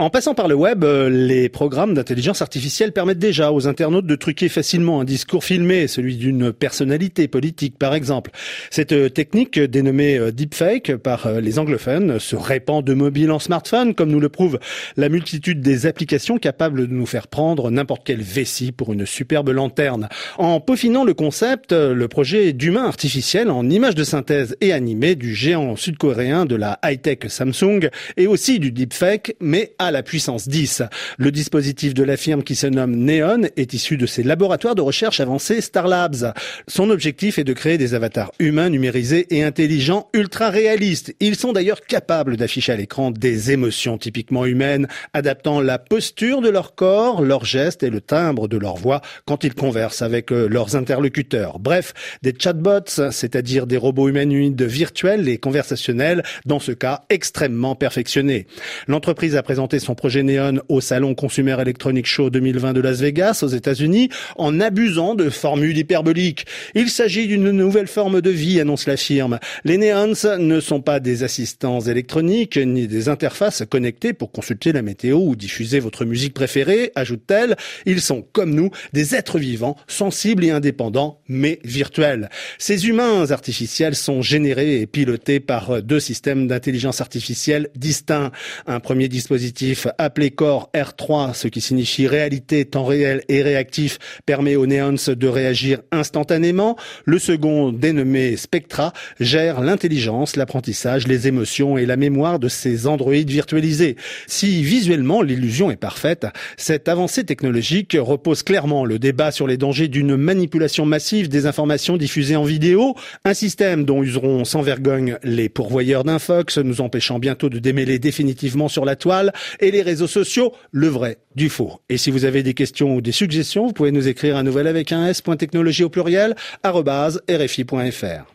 En passant par le web, euh, les programmes d'intelligence artificielle permettent déjà aux internautes de truquer facilement un discours filmé, celui d'une personnalité politique par exemple. Cette euh, technique dénommée euh, deepfake par les anglophones se répand de mobile en smartphone, comme nous le prouve la multitude des applications capables de nous faire prendre n'importe quelle vessie pour une superbe lanterne. En peaufinant le concept, le projet d'humain artificiel en images de synthèse et animé du géant sud-coréen de la high-tech Samsung et aussi du deepfake, mais la puissance 10. Le dispositif de la firme qui se nomme Neon est issu de ses laboratoires de recherche avancés Star Labs. Son objectif est de créer des avatars humains numérisés et intelligents ultra réalistes. Ils sont d'ailleurs capables d'afficher à l'écran des émotions typiquement humaines, adaptant la posture de leur corps, leurs gestes et le timbre de leur voix quand ils conversent avec euh, leurs interlocuteurs. Bref, des chatbots, c'est-à-dire des robots humanoïdes virtuels et conversationnels, dans ce cas extrêmement perfectionnés. L'entreprise a présenté son projet Neon au salon Consumer Electronic Show 2020 de Las Vegas aux États-Unis en abusant de formules hyperboliques. Il s'agit d'une nouvelle forme de vie, annonce la firme. Les Neons ne sont pas des assistants électroniques ni des interfaces connectées pour consulter la météo ou diffuser votre musique préférée, ajoute-t-elle. Ils sont comme nous, des êtres vivants, sensibles et indépendants, mais virtuels. Ces humains artificiels sont générés et pilotés par deux systèmes d'intelligence artificielle distincts. Un premier dispositif appelé Core R3, ce qui signifie réalité, temps réel et réactif, permet aux néons de réagir instantanément. Le second, dénommé Spectra, gère l'intelligence, l'apprentissage, les émotions et la mémoire de ces androïdes virtualisés. Si visuellement l'illusion est parfaite, cette avancée technologique repose clairement le débat sur les dangers d'une manipulation massive des informations diffusées en vidéo, un système dont useront sans vergogne les pourvoyeurs d'infox, nous empêchant bientôt de démêler définitivement sur la toile et les réseaux sociaux, le vrai du faux. Et si vous avez des questions ou des suggestions, vous pouvez nous écrire à nouvelle avec un s.technologie au pluriel, rfi.fr.